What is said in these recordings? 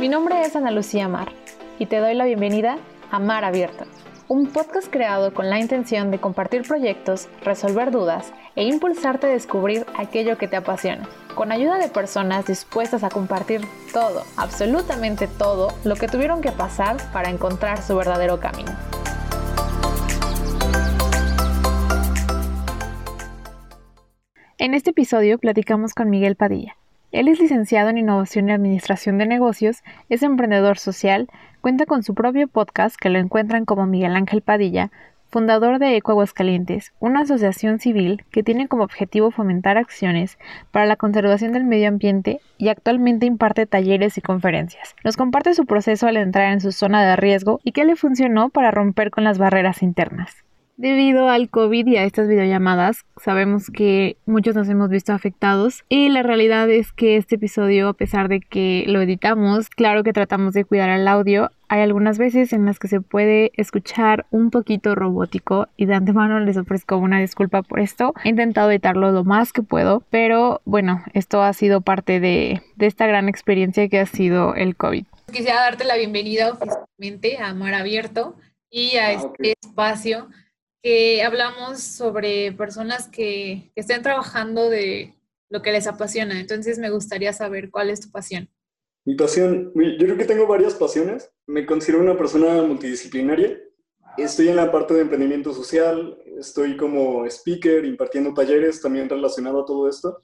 Mi nombre es Ana Lucía Mar y te doy la bienvenida a Mar Abierto, un podcast creado con la intención de compartir proyectos, resolver dudas e impulsarte a descubrir aquello que te apasiona, con ayuda de personas dispuestas a compartir todo, absolutamente todo, lo que tuvieron que pasar para encontrar su verdadero camino. En este episodio platicamos con Miguel Padilla. Él es licenciado en Innovación y Administración de Negocios, es emprendedor social, cuenta con su propio podcast que lo encuentran como Miguel Ángel Padilla, fundador de Eco Aguascalientes, una asociación civil que tiene como objetivo fomentar acciones para la conservación del medio ambiente y actualmente imparte talleres y conferencias. Nos comparte su proceso al entrar en su zona de riesgo y qué le funcionó para romper con las barreras internas. Debido al COVID y a estas videollamadas, sabemos que muchos nos hemos visto afectados y la realidad es que este episodio, a pesar de que lo editamos, claro que tratamos de cuidar el audio, hay algunas veces en las que se puede escuchar un poquito robótico y de antemano les ofrezco una disculpa por esto. He intentado editarlo lo más que puedo, pero bueno, esto ha sido parte de, de esta gran experiencia que ha sido el COVID. Quisiera darte la bienvenida oficialmente a Mar Abierto y a ah, este espacio que hablamos sobre personas que, que estén trabajando de lo que les apasiona. Entonces me gustaría saber cuál es tu pasión. Mi pasión, yo creo que tengo varias pasiones. Me considero una persona multidisciplinaria. Estoy en la parte de emprendimiento social, estoy como speaker, impartiendo talleres también relacionado a todo esto.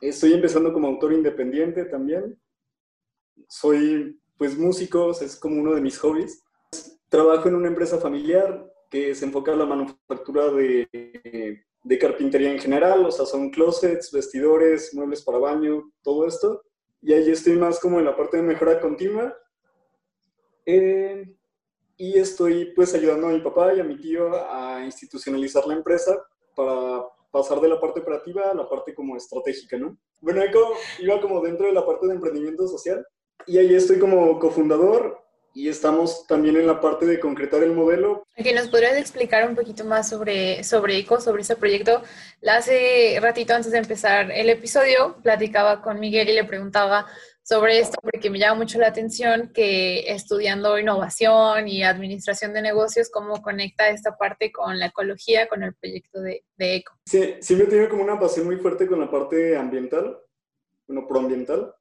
Estoy empezando como autor independiente también. Soy pues músico, es como uno de mis hobbies. Trabajo en una empresa familiar, que se enfoca en la manufactura de, de, carpintería en general, o sea, son closets, vestidores, muebles para baño, todo esto. Y ahí estoy más como en la parte de mejora continua. Eh, y estoy pues ayudando a mi papá y a mi tío a institucionalizar la empresa para pasar de la parte operativa a la parte como estratégica, ¿no? Bueno, iba como dentro de la parte de emprendimiento social y ahí estoy como cofundador y estamos también en la parte de concretar el modelo. ¿Que ¿Nos podrías explicar un poquito más sobre, sobre ECO, sobre ese proyecto? Hace ratito antes de empezar el episodio, platicaba con Miguel y le preguntaba sobre esto porque me llama mucho la atención que estudiando innovación y administración de negocios, cómo conecta esta parte con la ecología, con el proyecto de, de ECO. Sí, siempre he tenido como una pasión muy fuerte con la parte ambiental, bueno, proambiental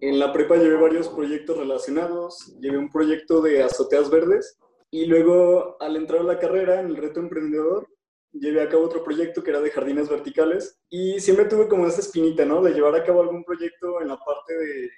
en la prepa llevé varios proyectos relacionados, llevé un proyecto de azoteas verdes y luego al entrar a la carrera en el reto emprendedor llevé a cabo otro proyecto que era de jardines verticales y siempre tuve como esa espinita, ¿no? De llevar a cabo algún proyecto en la parte de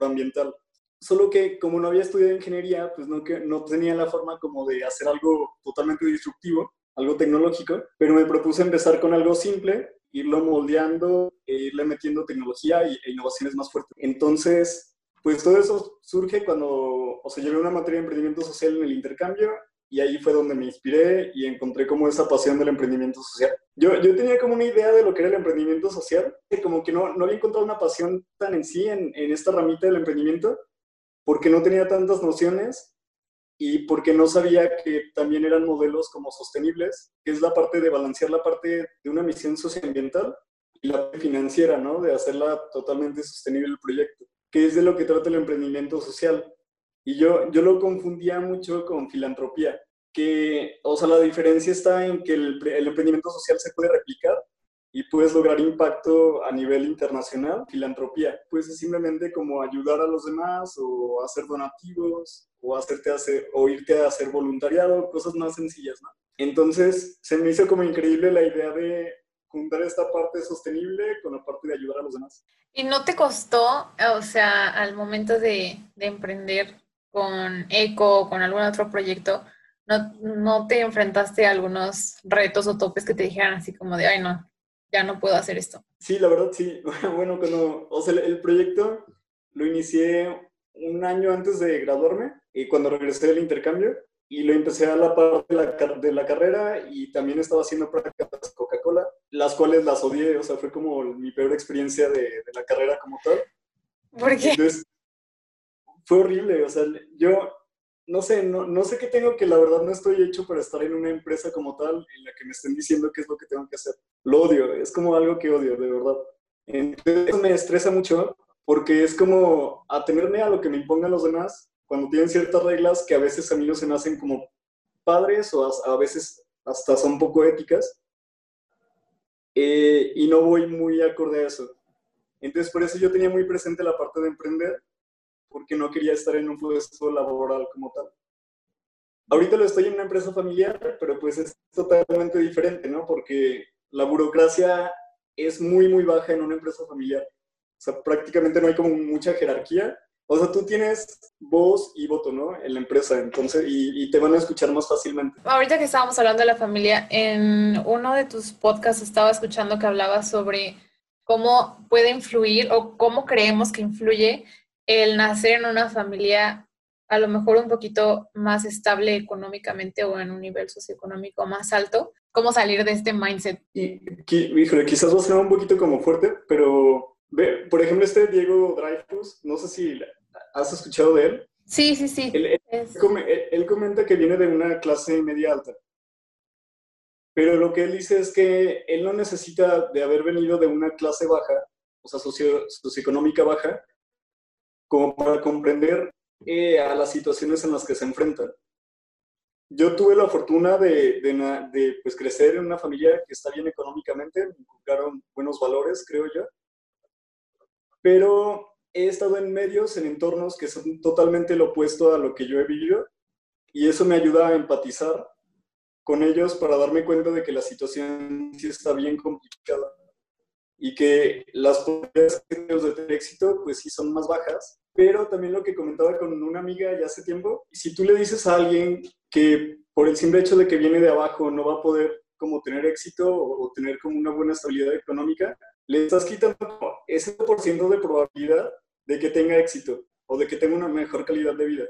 ambiental. Solo que como no había estudiado ingeniería, pues no, que, no tenía la forma como de hacer algo totalmente disruptivo, algo tecnológico, pero me propuse empezar con algo simple irlo moldeando e irle metiendo tecnología e innovaciones más fuertes. Entonces, pues todo eso surge cuando, o sea, llevé una materia de emprendimiento social en el intercambio y ahí fue donde me inspiré y encontré como esa pasión del emprendimiento social. Yo, yo tenía como una idea de lo que era el emprendimiento social, que como que no, no había encontrado una pasión tan en sí en, en esta ramita del emprendimiento, porque no tenía tantas nociones y porque no sabía que también eran modelos como sostenibles, que es la parte de balancear la parte de una misión socioambiental y la financiera, ¿no? De hacerla totalmente sostenible el proyecto, que es de lo que trata el emprendimiento social. Y yo, yo lo confundía mucho con filantropía, que, o sea, la diferencia está en que el emprendimiento social se puede replicar y puedes lograr impacto a nivel internacional. Filantropía, pues simplemente como ayudar a los demás o hacer donativos o, hacerte hacer, o irte a hacer voluntariado, cosas más sencillas, ¿no? Entonces se me hizo como increíble la idea de juntar esta parte sostenible con la parte de ayudar a los demás. ¿Y no te costó, o sea, al momento de, de emprender con ECO o con algún otro proyecto, no, no te enfrentaste a algunos retos o topes que te dijeran así como de, ay, no, ya no puedo hacer esto? Sí, la verdad sí. Bueno, cuando, o sea, el proyecto lo inicié un año antes de graduarme y cuando regresé del intercambio y lo empecé a la parte de la, de la carrera y también estaba haciendo prácticas Coca-Cola, las cuales las odié, o sea, fue como mi peor experiencia de, de la carrera como tal. ¿Por qué? Entonces, fue horrible, o sea, yo no sé, no, no sé qué tengo que la verdad no estoy hecho para estar en una empresa como tal en la que me estén diciendo qué es lo que tengo que hacer. Lo odio, es como algo que odio, de verdad. Entonces me estresa mucho porque es como atenerme a lo que me impongan los demás cuando tienen ciertas reglas que a veces a mí no se me hacen como padres o a, veces hasta son poco éticas eh, y no voy muy acorde a eso. Entonces por eso yo tenía muy presente la parte de emprender porque no quería estar en un puesto laboral como tal. Ahorita lo estoy en una empresa familiar, pero pues es totalmente diferente, ¿no? Porque la burocracia es muy, muy baja en una empresa familiar. O sea, prácticamente no hay como mucha jerarquía. O sea, tú tienes voz y voto, ¿no? En la empresa, entonces, y, te van a escuchar más fácilmente. Ahorita que estábamos hablando de la familia, en uno de tus podcasts estaba escuchando que hablabas sobre cómo puede influir o cómo creemos que influye el nacer en una familia a lo mejor un poquito más estable económicamente o en un nivel socioeconómico más alto, cómo salir de este mindset. Y, híjole, quizás va a sonar un poquito como fuerte, pero ve, por ejemplo, este Diego Dreyfus, no sé si has escuchado de él. Sí, sí, sí. Él, él comenta que viene de una clase media alta. Pero lo que él dice es que él no necesita de haber venido de una clase baja, o sea, socio, socioeconómica baja, como para comprender eh, a las situaciones en las que se enfrentan. Yo tuve la fortuna de, pues, crecer en una familia que está bien económicamente, me inculcaron buenos valores, creo yo, pero he estado en medios, en entornos que son totalmente lo opuesto a lo que yo he vivido y eso me ayuda a empatizar con ellos para darme cuenta de que la situación sí está bien complicada y que las posibilidades de tener éxito pues sí son más bajas pero también lo que comentaba con una amiga ya hace tiempo, si tú le dices a alguien que por el simple hecho de que viene de abajo no va a poder como tener éxito o, tener como una buena estabilidad económica, le estás quitando ese por ciento de probabilidad de que tenga éxito o de que tenga una mejor calidad de vida.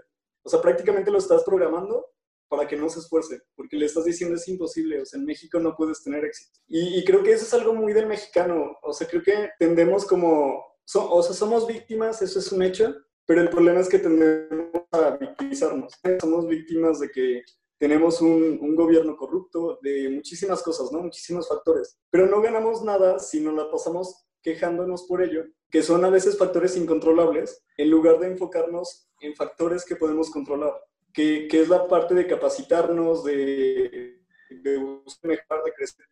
O sea, prácticamente lo estás programando para que no se esfuerce, porque le estás diciendo es imposible, o sea, en México no puedes tener éxito. Y, y creo que eso es algo muy del mexicano, o sea, creo que tendemos como o sea, somos víctimas, eso es un hecho, pero el problema es que tendemos a victimizarnos. Somos víctimas de que tenemos un, un, gobierno corrupto, de muchísimas cosas, ¿no? Muchísimos factores. Pero no ganamos nada si no la pasamos quejándonos por ello, que son a veces factores incontrolables, en lugar de enfocarnos en factores que podemos controlar, que, que es la parte de capacitarnos, de, de buscar mejorar, de crecer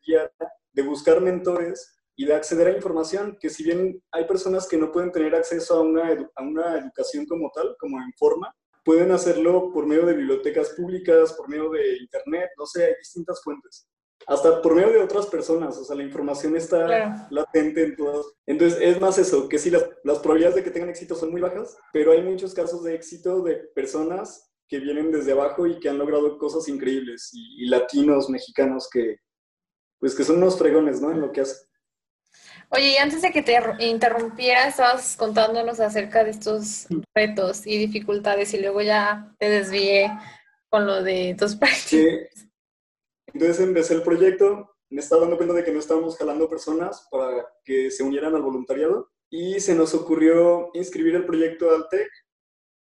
de buscar mentores y de acceder a información, que si bien hay personas que no pueden tener acceso a una, a una educación como tal, como en forma, pueden hacerlo por medio de bibliotecas públicas, por medio de internet, no sé, hay distintas fuentes. Hasta por medio de otras personas, o sea, la información está latente en todas. Entonces, es más eso, que sí, las, las probabilidades de que tengan éxito son muy bajas, pero hay muchos casos de éxito de personas que vienen desde abajo y que han logrado cosas increíbles, y, y latinos, mexicanos, que, pues que son unos fregones, ¿no? En lo que hacen. Oye, y antes de que te interrumpiera, estabas contándonos acerca de estos retos y dificultades y luego ya te desvié con lo de tus prácticas. Sí. Entonces empecé el proyecto, me estaba dando cuenta de que no estábamos jalando personas para que se unieran al voluntariado y se nos ocurrió inscribir el proyecto al TEC.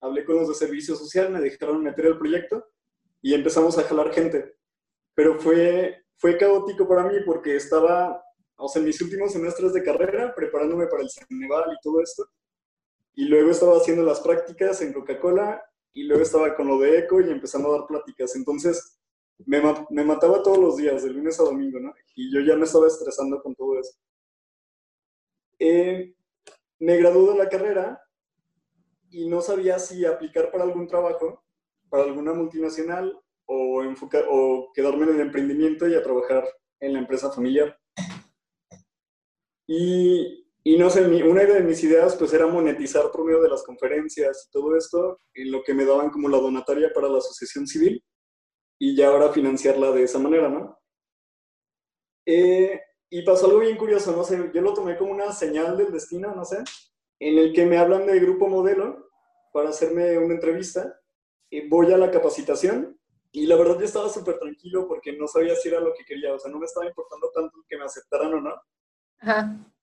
Hablé con los de servicio social, me dejaron meter el proyecto y empezamos a jalar gente. Pero fue, fue caótico para mí porque estaba o sea, en mis últimos semestres de carrera, preparándome para el Ceneval y todo esto. Y luego estaba haciendo las prácticas en Coca-Cola y luego estaba con lo de ECO y empezando a dar pláticas. Entonces, me, me, mataba todos los días, de lunes a domingo, ¿no? Y yo ya me estaba estresando con todo eso. Eh, me gradué de la carrera y no sabía si aplicar para algún trabajo, para alguna multinacional o, enfocar, o quedarme en el emprendimiento y a trabajar en la empresa familiar. Y, y no sé, una de mis ideas pues era monetizar por medio de las conferencias y todo esto, en lo que me daban como la donataria para la asociación civil y ya ahora financiarla de esa manera, ¿no? Eh, y pasó algo bien curioso, no sé, yo lo tomé como una señal del destino, no sé, en el que me hablan de grupo modelo para hacerme una entrevista, voy a la capacitación y la verdad yo estaba súper tranquilo porque no sabía si era lo que quería, o sea, no me estaba importando tanto que me aceptaran o no.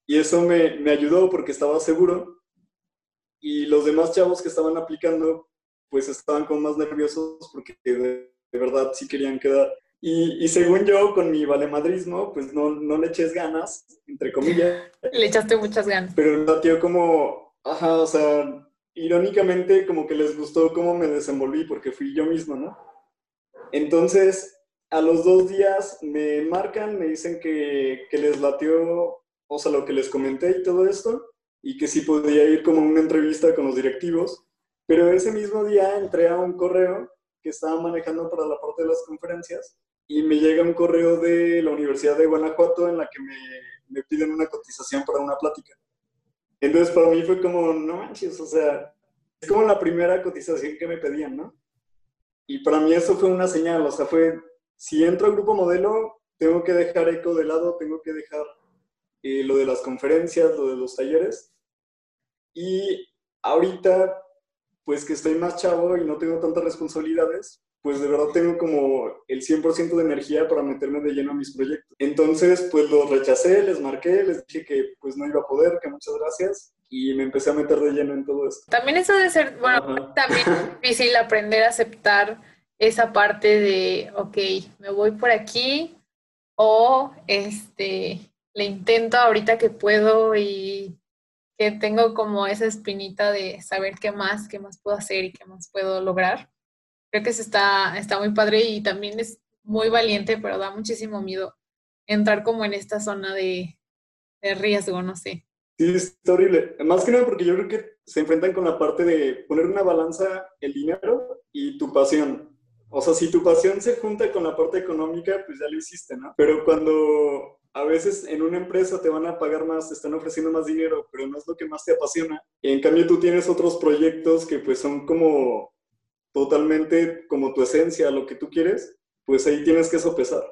Y eso me, me, ayudó porque estaba seguro. Y los demás chavos que estaban aplicando, pues estaban como más nerviosos porque de, verdad sí querían quedar. Y, y, según yo, con mi valemadrismo, pues no, no le eches ganas, entre comillas. Le echaste muchas ganas. Pero tío como, Ajá, o sea, irónicamente como que les gustó cómo me desenvolví porque fui yo mismo, ¿no? Entonces, a los dos días me marcan, me dicen que, que les latió, o sea, lo que les comenté y todo esto, y que sí podía ir como a una entrevista con los directivos, pero ese mismo día entré a un correo que estaba manejando para la parte de las conferencias y me llega un correo de la Universidad de Guanajuato en la que me, me piden una cotización para una plática. Entonces para mí fue como, no manches, o sea, es como la primera cotización que me pedían, ¿no? Y para mí eso fue una señal, o sea, fue, si entro al grupo modelo, tengo que dejar eco de lado, tengo que dejar eh, lo de las conferencias, lo de los talleres. Y ahorita, pues que estoy más chavo y no tengo tantas responsabilidades, pues de verdad tengo como el 100% de energía para meterme de lleno a mis proyectos. Entonces, pues los rechacé, les marqué, les dije que pues no iba a poder, que muchas gracias, y me empecé a meter de lleno en todo esto. También eso de ser, bueno, también es difícil aprender a aceptar esa parte de, ok, me voy por aquí, o este, le intento ahorita que puedo y que tengo como esa espinita de saber qué más, qué más puedo hacer y qué más puedo lograr. Creo que eso está, está muy padre y también es muy valiente, pero da muchísimo miedo entrar como en esta zona de, de riesgo, no sé. Sí, está horrible. Más que nada porque yo creo que se enfrentan con la parte de poner una balanza el dinero y tu pasión. O sea, si tu pasión se junta con la parte económica, pues ya lo hiciste, ¿no? Pero cuando a veces en una empresa te van a pagar más, te están ofreciendo más dinero, pero no es lo que más te apasiona. Y en cambio tú tienes otros proyectos que pues son como totalmente como tu esencia, lo que tú quieres, pues ahí tienes que sopesar.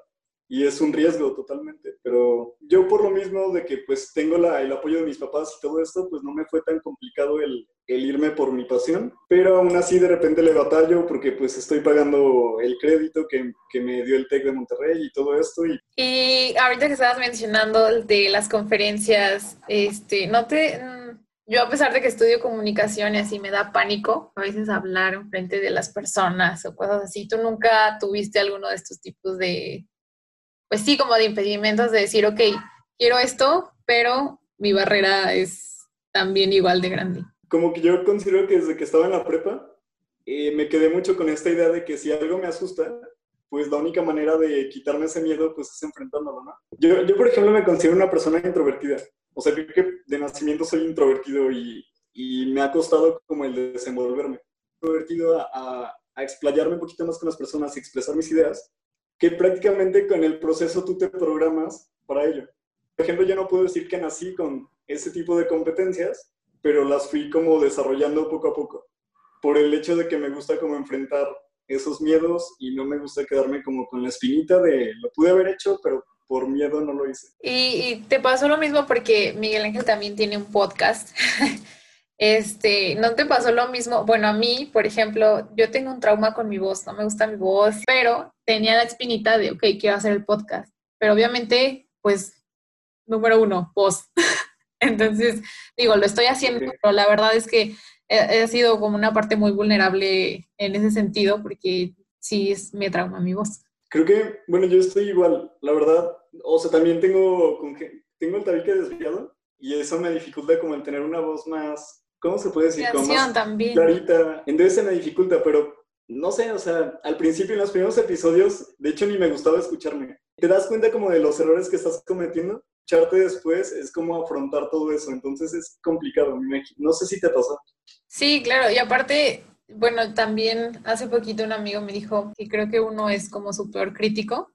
Y es un riesgo totalmente. Pero yo por lo mismo de que pues tengo la, el apoyo de mis papás y todo esto, pues no me fue tan complicado el, el irme por mi pasión. Pero aún así de repente le batallo porque pues estoy pagando el crédito que, que me dio el TEC de Monterrey y todo esto. Y... y ahorita que estabas mencionando de las conferencias, este, ¿no te yo a pesar de que estudio comunicación y así me da pánico a veces hablar en frente de las personas o cosas así, ¿tú nunca tuviste alguno de estos tipos de, pues sí, como de impedimentos de decir, ok, quiero esto, pero mi barrera es también igual de grande? Como que yo considero que desde que estaba en la prepa, eh, me quedé mucho con esta idea de que si algo me asusta, pues la única manera de quitarme ese miedo, pues es enfrentándolo, ¿no? Yo, yo por ejemplo, me considero una persona introvertida. O sea, creo que de nacimiento soy introvertido y, y me ha costado como el desenvolverme. Introvertido a, a, a, explayarme un poquito más con las personas y expresar mis ideas, que prácticamente con el proceso tú te programas para ello. Por ejemplo, yo no puedo decir que nací con ese tipo de competencias, pero las fui como desarrollando poco a poco, por el hecho de que me gusta como enfrentar esos miedos y no me gusta quedarme como con la espinita de lo pude haber hecho, pero por miedo no lo hice. Y, y, te pasó lo mismo porque Miguel Ángel también tiene un podcast. este, ¿no te pasó lo mismo? Bueno, a mí, por ejemplo, yo tengo un trauma con mi voz, no me gusta mi voz, pero tenía la espinita de, ok, quiero hacer el podcast. Pero obviamente, pues, número uno, voz. Entonces, digo, lo estoy haciendo, pero la verdad es que ha sido como una parte muy vulnerable en ese sentido, porque sí es, me trauma mi voz. Creo que, bueno, yo estoy igual, la verdad. O sea, también tengo, tengo el tabique desviado y eso me dificulta como el tener una voz más, ¿cómo se puede decir? Como más también. clarita. Entonces se me dificulta, pero no sé, o sea, al principio en los primeros episodios, de hecho ni me gustaba escucharme. ¿Te das cuenta como de los errores que estás cometiendo? Escucharte después es como afrontar todo eso, entonces es complicado. No sé si te pasó. Sí, claro, y aparte bueno, también hace poquito un amigo me dijo que creo que uno es como su peor crítico,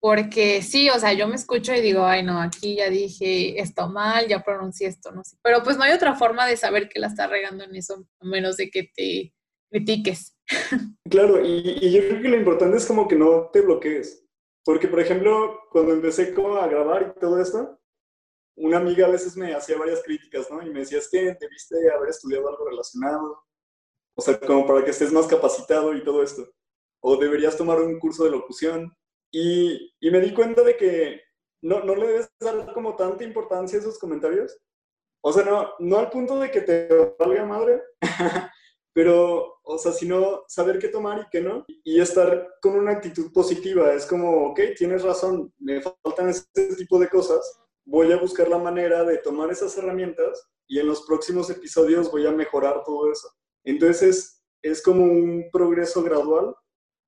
porque sí, o sea, yo me escucho y digo, ay, no, aquí ya dije esto mal, ya pronuncié esto, no sé. Pero pues no hay otra forma de saber que la está regando en eso, a menos de que te critiques. Claro, y, y, yo creo que lo importante es como que no te bloquees. Porque, por ejemplo, cuando empecé como a grabar y todo esto, una amiga a veces me hacía varias críticas, ¿no? Y me decía, es que debiste haber estudiado algo relacionado, o sea, como para que estés más capacitado y todo esto. O deberías tomar un curso de locución. Y, y me di cuenta de que no, no le debes dar como tanta importancia a esos comentarios. O sea, no, no al punto de que te valga madre, pero, o sea, sino saber qué tomar y qué no. Y estar con una actitud positiva. Es como, ok, tienes razón, me faltan este tipo de cosas, voy a buscar la manera de tomar esas herramientas y en los próximos episodios voy a mejorar todo eso. Entonces es, como un progreso gradual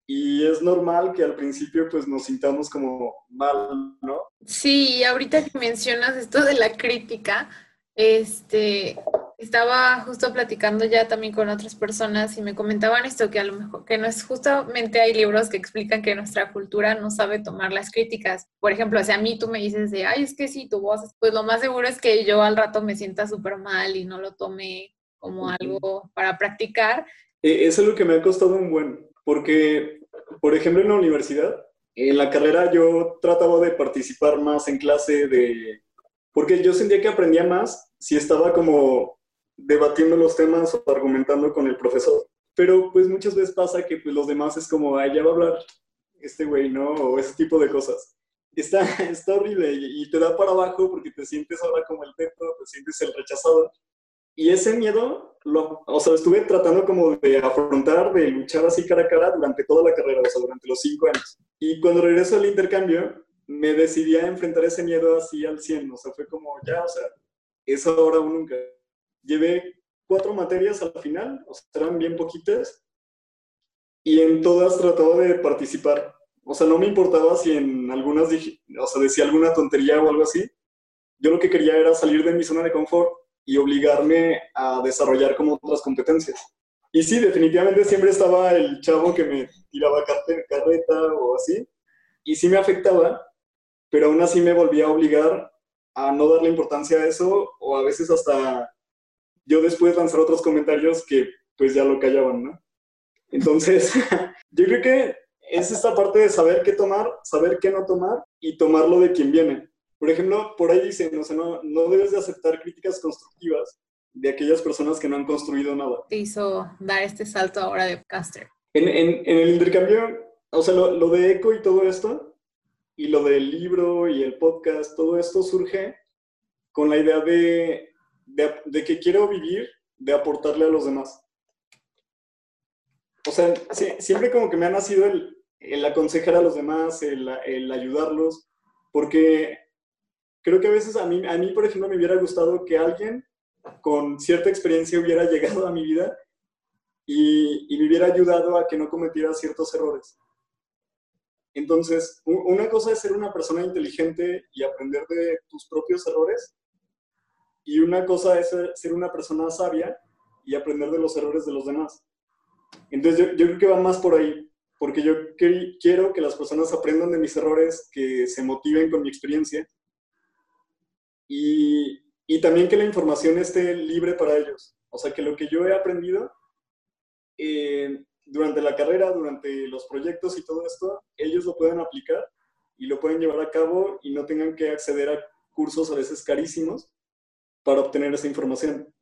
y es normal que al principio pues nos sintamos como mal, ¿no? Sí, ahorita que mencionas esto de la crítica, este, estaba justo platicando ya también con otras personas y me comentaban esto, que a lo mejor, que no es justamente hay libros que explican que nuestra cultura no sabe tomar las críticas. Por ejemplo, si a mí tú me dices de, ay, es que si tu voz, pues lo más seguro es que yo al rato me sienta súper mal y no lo tome como algo para practicar. Eso es lo que me ha costado un buen, porque, por ejemplo, en la universidad, en la carrera yo trataba de participar más en clase de... Porque yo sentía que aprendía más si estaba como debatiendo los temas o argumentando con el profesor. Pero pues muchas veces pasa que pues los demás es como, ay, ya va a hablar este güey, ¿no? O ese tipo de cosas. Está, está horrible y, te da para abajo porque te sientes ahora como el teto, te sientes el rechazado. Y ese miedo, lo, o sea, estuve tratando como de afrontar, de luchar así cara a cara durante toda la carrera, o sea, durante los cinco años. Y cuando regreso al intercambio, me decidí a enfrentar ese miedo así al 100, o sea, fue como, ya, o sea, es ahora o nunca llevé cuatro materias al final, o sea, eran bien poquitas, y en todas trataba de participar. O sea, no me importaba si en algunas, o sea, decía alguna tontería o algo así. Yo lo que quería era salir de mi zona de confort y obligarme a desarrollar como otras competencias. Y sí, definitivamente siempre estaba el chavo que me tiraba carreta o así, y sí me afectaba, pero aún así me volvía a obligar a no darle importancia a eso o a veces hasta yo después lanzar otros comentarios que pues ya lo callaban, ¿no? Entonces, yo creo que es esta parte de saber qué tomar, saber qué no tomar y tomarlo de quien viene. Por ejemplo, por ahí dicen, o sea, no, no debes de aceptar críticas constructivas de aquellas personas que no han construido nada. Te hizo dar este salto ahora de caster. En, en, en el intercambio, o sea, lo, lo de eco y todo esto, y lo del libro y el podcast, todo esto surge con la idea de de, que quiero vivir de aportarle a los demás. O sea, siempre como que me ha nacido el, el aconsejar a los demás, el, el, ayudarlos, porque creo que a veces a mí, a mí, por ejemplo, me hubiera gustado que alguien con cierta experiencia hubiera llegado a mi vida y, y me hubiera ayudado a que no cometiera ciertos errores. Entonces, una cosa es ser una persona inteligente y aprender de tus propios errores, y una cosa es ser una persona sabia y aprender de los errores de los demás. Entonces yo, yo creo que va más por ahí, porque yo quiero que las personas aprendan de mis errores, que se motiven con mi experiencia y, y también que la información esté libre para ellos. O sea, que lo que yo he aprendido eh, durante la carrera, durante los proyectos y todo esto, ellos lo puedan aplicar y lo pueden llevar a cabo y no tengan que acceder a cursos a veces carísimos para obtener esa información.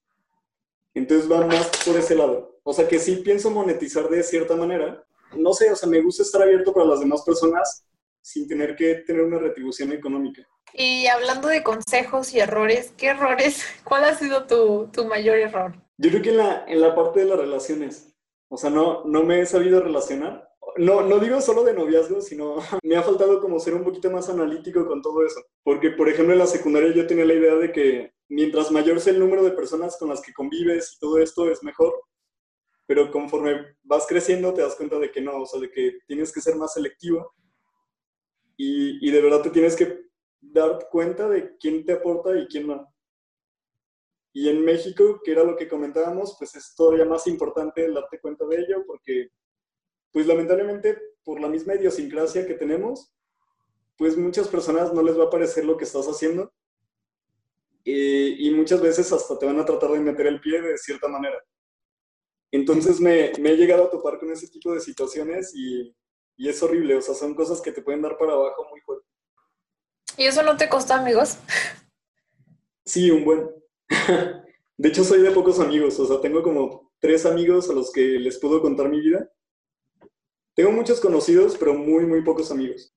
Entonces va más por ese lado. O sea que sí pienso monetizar de cierta manera. No sé, o sea, me gusta estar abierto para las demás personas sin tener que tener una retribución económica. Y hablando de consejos y errores, ¿qué errores? ¿Cuál ha sido tu, tu mayor error? Yo creo que en la, en la parte de las relaciones. O sea, no, no me he sabido relacionar no, no digo solo de noviazgo, sino me ha faltado como ser un poquito más analítico con todo eso. Porque, por ejemplo, en la secundaria yo tenía la idea de que mientras mayor sea el número de personas con las que convives y todo esto es mejor. Pero conforme vas creciendo te das cuenta de que no, o sea, de que tienes que ser más selectivo y, y de verdad te tienes que dar cuenta de quién te aporta y quién no. Y en México, que era lo que comentábamos, pues es todavía más importante darte cuenta de ello porque pues lamentablemente por la misma idiosincrasia que tenemos, pues muchas personas no les va a parecer lo que estás haciendo eh, y muchas veces hasta te van a tratar de meter el pie de cierta manera. Entonces me, me he llegado a topar con ese tipo de situaciones y, y, es horrible, o sea, son cosas que te pueden dar para abajo muy fuerte. ¿Y eso no te costó amigos? Sí, un buen. De hecho, soy de pocos amigos, o sea, tengo como tres amigos a los que les puedo contar mi vida tengo muchos conocidos, pero muy, muy pocos amigos.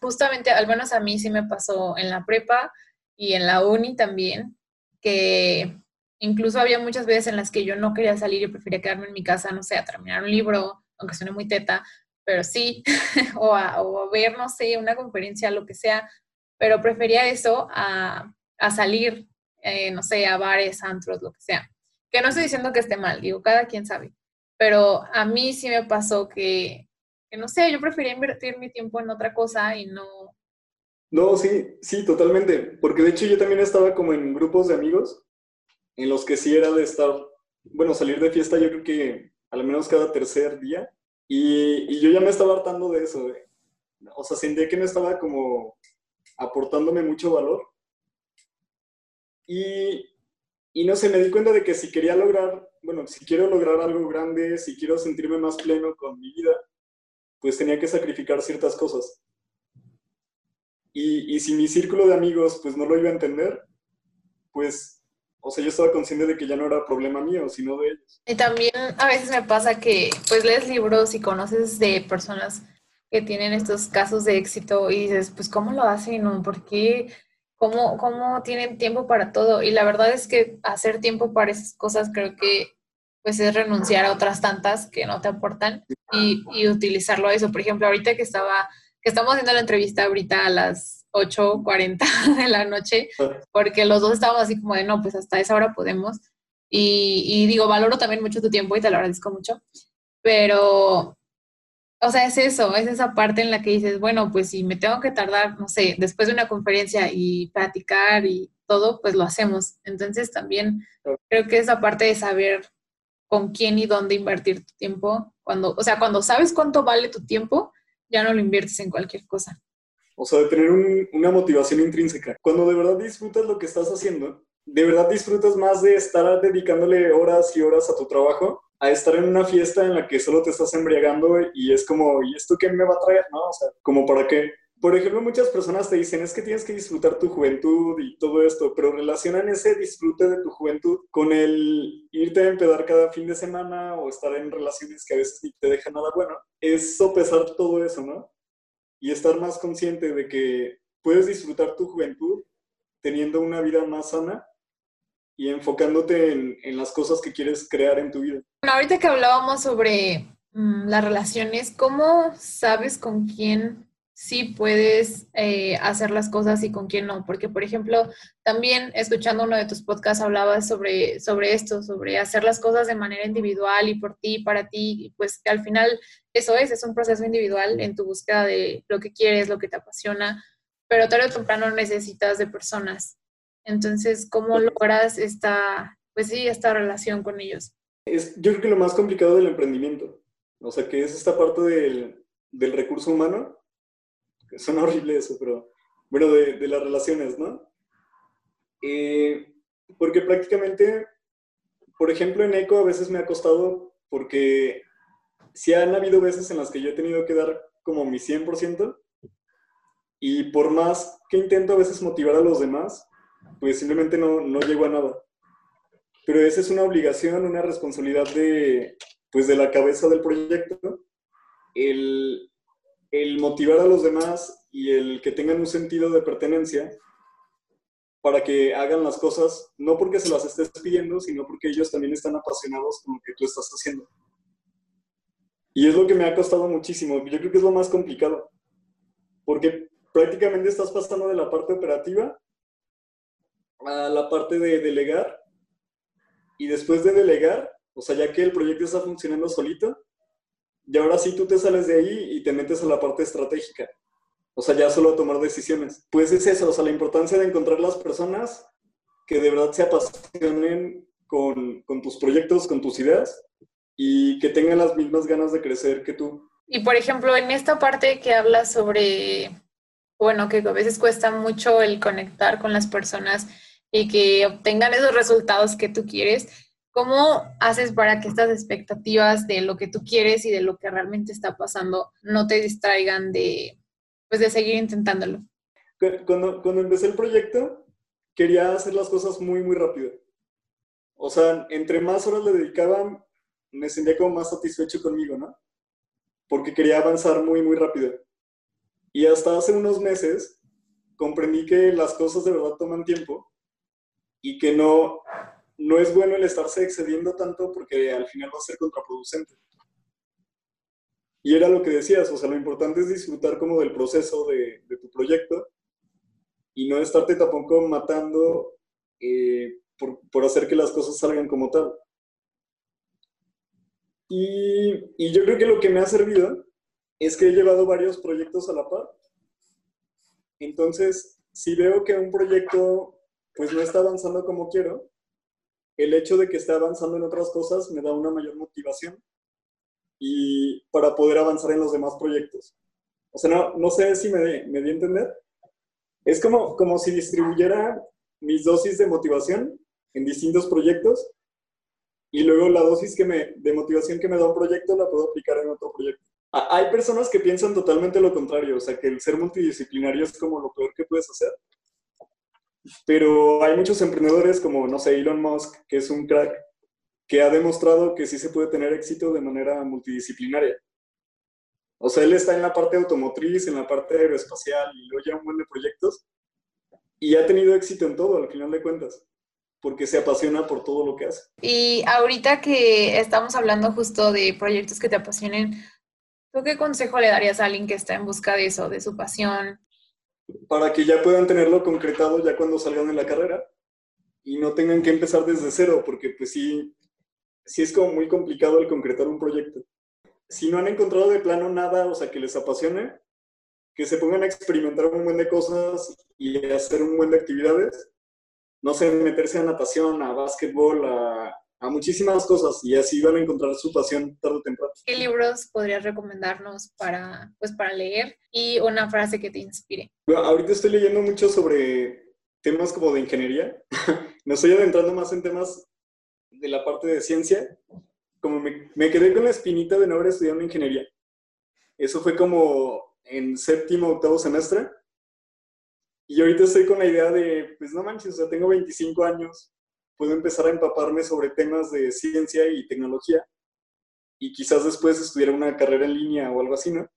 Justamente, al menos a mí sí me pasó en la prepa y en la uni también, que incluso había muchas veces en las que yo no quería salir y prefería quedarme en mi casa, no sé, a terminar un libro, aunque suene muy teta, pero sí, o, a, o ver, no sé, una conferencia, lo que sea, pero prefería eso a, a salir, eh, no sé, a bares, antros, lo que sea. Que no estoy diciendo que esté mal, digo, cada quien sabe. Pero a mí sí me pasó que, que no sé, yo prefería invertir mi tiempo en otra cosa y no... No, sí, sí, totalmente. Porque de hecho yo también estaba como en grupos de amigos en los que sí era de estar, bueno, salir de fiesta yo creo que al menos cada tercer día. Y, yo ya me estaba hartando de eso. O sea, sentía que no estaba como aportándome mucho valor. Y, y no sé, me di cuenta de que si quería lograr, bueno, si quiero lograr algo grande, si quiero sentirme más pleno con mi vida, pues tenía que sacrificar ciertas cosas. Y, y si mi círculo de amigos pues no lo iba a entender, pues o sea, yo estaba consciente de que ya no era problema mío, sino de ellos. Y también a veces me pasa que pues lees libros y conoces de personas que tienen estos casos de éxito y dices, pues ¿cómo lo hacen? ¿Por qué? ¿Cómo, ¿Cómo tienen tiempo para todo? Y la verdad es que hacer tiempo para esas cosas creo que pues es renunciar a otras tantas que no te aportan y, y utilizarlo a eso. Por ejemplo, ahorita que estaba, que estamos haciendo la entrevista ahorita a las 8.40 de la noche, porque los dos estábamos así como de, no, pues hasta esa hora podemos. Y, digo, valoro también mucho tu tiempo y te lo agradezco mucho, pero, o sea, es eso, es esa parte en la que dices, bueno, pues si me tengo que tardar, no sé, después de una conferencia y platicar y todo, pues lo hacemos. Entonces también creo que esa parte de saber con quién y dónde invertir tu tiempo, cuando, o sea, cuando sabes cuánto vale tu tiempo, ya no lo inviertes en cualquier cosa. O sea, de tener una motivación intrínseca. Cuando de verdad disfrutas lo que estás haciendo, de verdad disfrutas más de estar dedicándole horas y horas a tu trabajo a estar en una fiesta en la que solo te estás embriagando y es como, ¿y esto qué me va a traer? ¿No? O sea, como para qué. Por ejemplo, muchas personas te dicen, es que tienes que disfrutar tu juventud y todo esto, pero relacionan ese disfrute de tu juventud con el irte a empedar cada fin de semana o estar en relaciones que a veces ni te dejan nada bueno. Es sopesar todo eso, ¿no? Y estar más consciente de que puedes disfrutar tu juventud teniendo una vida más sana y enfocándote en, las cosas que quieres crear en tu vida. Bueno, ahorita que hablábamos sobre mm, las relaciones, ¿cómo sabes con quién sí puedes eh, hacer las cosas y con quién no. Porque, por ejemplo, también escuchando uno de tus podcasts hablabas sobre, sobre esto, sobre hacer las cosas de manera individual y por ti, para ti, pues que al final eso es, es un proceso individual en tu búsqueda de lo que quieres, lo que te apasiona, pero tarde o temprano necesitas de personas. Entonces, ¿cómo logras esta, pues sí, esta relación con ellos? Es, yo creo que lo más complicado del emprendimiento, o sea, que es esta parte del, del recurso humano, suena horrible eso, pero bueno, de, las relaciones, ¿no? Eh, porque prácticamente, por ejemplo, en ECO a veces me ha costado porque sí han habido veces en las que yo he tenido que dar como mi 100% y por más que intento a veces motivar a los demás, pues simplemente no, no llego a nada. Pero esa es una obligación, una responsabilidad de, pues de la cabeza del proyecto, el, el motivar a los demás y el que tengan un sentido de pertenencia para que hagan las cosas, no porque se las estés pidiendo, sino porque ellos también están apasionados con lo que tú estás haciendo. Y es lo que me ha costado muchísimo. Yo creo que es lo más complicado, porque prácticamente estás pasando de la parte operativa a la parte de delegar, y después de delegar, o sea, ya que el proyecto está funcionando solito, y ahora sí tú te sales de ahí y te metes a la parte estratégica. O sea, ya solo a tomar decisiones. Pues es eso, o sea, la importancia de encontrar las personas que de verdad se apasionen con, con tus proyectos, con tus ideas y que tengan las mismas ganas de crecer que tú. Y por ejemplo, en esta parte que hablas sobre, bueno, que a veces cuesta mucho el conectar con las personas y que obtengan esos resultados que tú quieres, ¿Cómo haces para que estas expectativas de lo que tú quieres y de lo que realmente está pasando no te distraigan de, pues, de seguir intentándolo? Cuando, cuando empecé el proyecto, quería hacer las cosas muy, muy rápido. O sea, entre más horas le dedicaba, me sentía como más satisfecho conmigo, ¿no? Porque quería avanzar muy, muy rápido. Y hasta hace unos meses comprendí que las cosas de verdad toman tiempo y que no, no es bueno el estarse excediendo tanto porque al final va a ser contraproducente. Y era lo que decías, o sea, lo importante es disfrutar como del proceso de, tu proyecto y no estarte tampoco matando eh, por, por, hacer que las cosas salgan como tal. Y, y yo creo que lo que me ha servido es que he llevado varios proyectos a la par. Entonces, si veo que un proyecto pues no está avanzando como quiero, el hecho de que esté avanzando en otras cosas me da una mayor motivación y para poder avanzar en los demás proyectos. O sea, no, sé si me, me di a entender. Es como, como si distribuyera mis dosis de motivación en distintos proyectos y luego la dosis que me, de motivación que me da un proyecto la puedo aplicar en otro proyecto. Hay personas que piensan totalmente lo contrario, o sea, que el ser multidisciplinario es como lo peor que puedes hacer. Pero hay muchos emprendedores como, no sé, Elon Musk, que es un crack, que ha demostrado que sí se puede tener éxito de manera multidisciplinaria. O sea, él está en la parte automotriz, en la parte aeroespacial y luego ya un buen de proyectos y ha tenido éxito en todo, al final de cuentas, porque se apasiona por todo lo que hace. Y ahorita que estamos hablando justo de proyectos que te apasionen, ¿tú qué consejo le darías a alguien que está en busca de eso, de su pasión? Para que ya puedan tenerlo concretado ya cuando salgan de la carrera y no tengan que empezar desde cero, porque pues sí, sí es como muy complicado el concretar un proyecto. Si no han encontrado de plano nada, o sea, que les apasione, que se pongan a experimentar un buen de cosas y hacer un buen de actividades. No sé, meterse a natación, a básquetbol, a, a muchísimas cosas y así van a encontrar su pasión tarde o temprano. ¿Qué libros podrías recomendarnos para, pues, para leer y una frase que te inspire? Bueno, ahorita estoy leyendo mucho sobre temas como de ingeniería. Me estoy adentrando más en temas de la parte de ciencia, como me, me, quedé con la espinita de no haber estudiado ingeniería. Eso fue como en séptimo, octavo semestre. Y ahorita estoy con la idea de, pues no manches, o sea, tengo 25 años, puedo empezar a empaparme sobre temas de ciencia y tecnología y quizás después estudiar una carrera en línea o algo así, ¿no?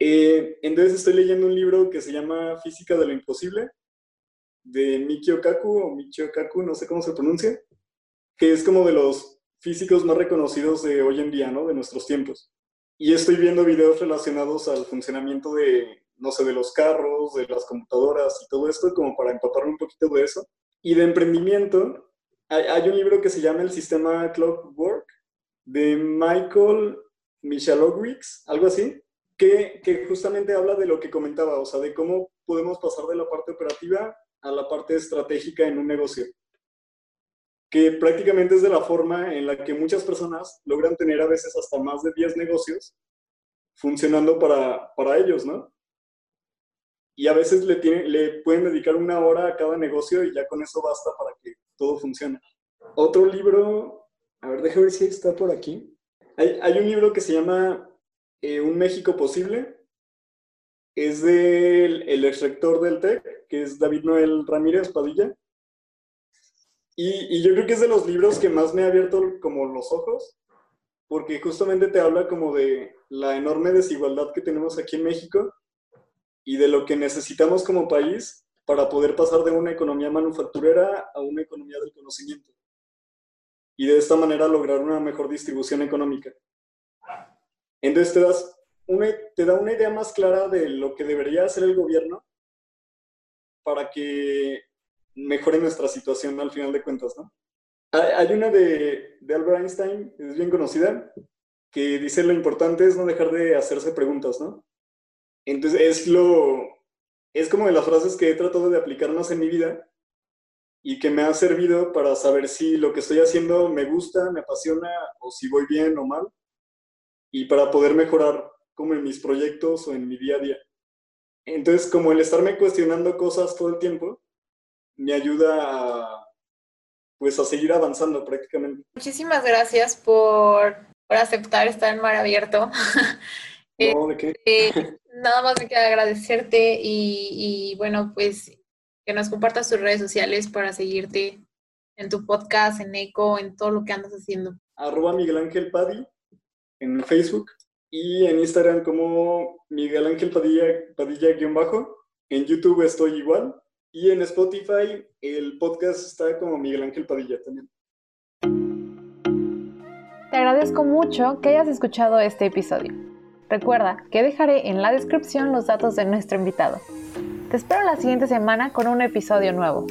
Eh, entonces estoy leyendo un libro que se llama Física de lo Imposible, de Mikio Kaku o Michio Kaku, no sé cómo se pronuncia que es como de los físicos más reconocidos de hoy en día, ¿no? De nuestros tiempos. Y estoy viendo videos relacionados al funcionamiento de, no sé, de los carros, de las computadoras y todo esto, como para empaparme un poquito de eso. Y de emprendimiento, hay, un libro que se llama El Sistema Clockwork, de Michael Michalowicz, algo así, que, que justamente habla de lo que comentaba, o sea, de cómo podemos pasar de la parte operativa a la parte estratégica en un negocio que prácticamente es de la forma en la que muchas personas logran tener a veces hasta más de 10 negocios funcionando para, para ellos, ¿no? Y a veces le, le pueden dedicar una hora a cada negocio y ya con eso basta para que todo funcione. Otro libro, a ver, déjame ver si está por aquí. Hay, hay un libro que se llama eh, Un México Posible. Es del el ex rector del TEC, que es David Noel Ramírez Padilla y, yo creo que es de los libros que más me ha abierto como los ojos, porque justamente te habla como de la enorme desigualdad que tenemos aquí en México y de lo que necesitamos como país para poder pasar de una economía manufacturera a una economía del conocimiento. Y de esta manera lograr una mejor distribución económica. Entonces te, das te da una idea más clara de lo que debería hacer el gobierno para que mejore nuestra situación al final de cuentas, ¿no? Hay una de, de Albert Einstein, es bien conocida, que dice lo importante es no dejar de hacerse preguntas, ¿no? Entonces es lo, es como de las frases que he tratado de aplicar más en mi vida y que me ha servido para saber si lo que estoy haciendo me gusta, me apasiona o si voy bien o mal y para poder mejorar como en mis proyectos o en mi día a día. Entonces, como el estarme cuestionando cosas todo el tiempo, me ayuda a, pues a seguir avanzando prácticamente. Muchísimas gracias por, por aceptar estar en Mar Abierto. No, ¿de qué? Eh, nada más me queda agradecerte y, y, bueno, pues que nos compartas tus redes sociales para seguirte en tu podcast, en ECO, en todo lo que andas haciendo. Arroba Miguel Ángel Padi en Facebook y en Instagram como Miguel Ángel Padilla, Padilla-bajo. En YouTube estoy igual y en Spotify el podcast está como Miguel Ángel Padilla también. Te agradezco mucho que hayas escuchado este episodio. Recuerda que dejaré en la descripción los datos de nuestro invitado. Te espero la siguiente semana con un episodio nuevo.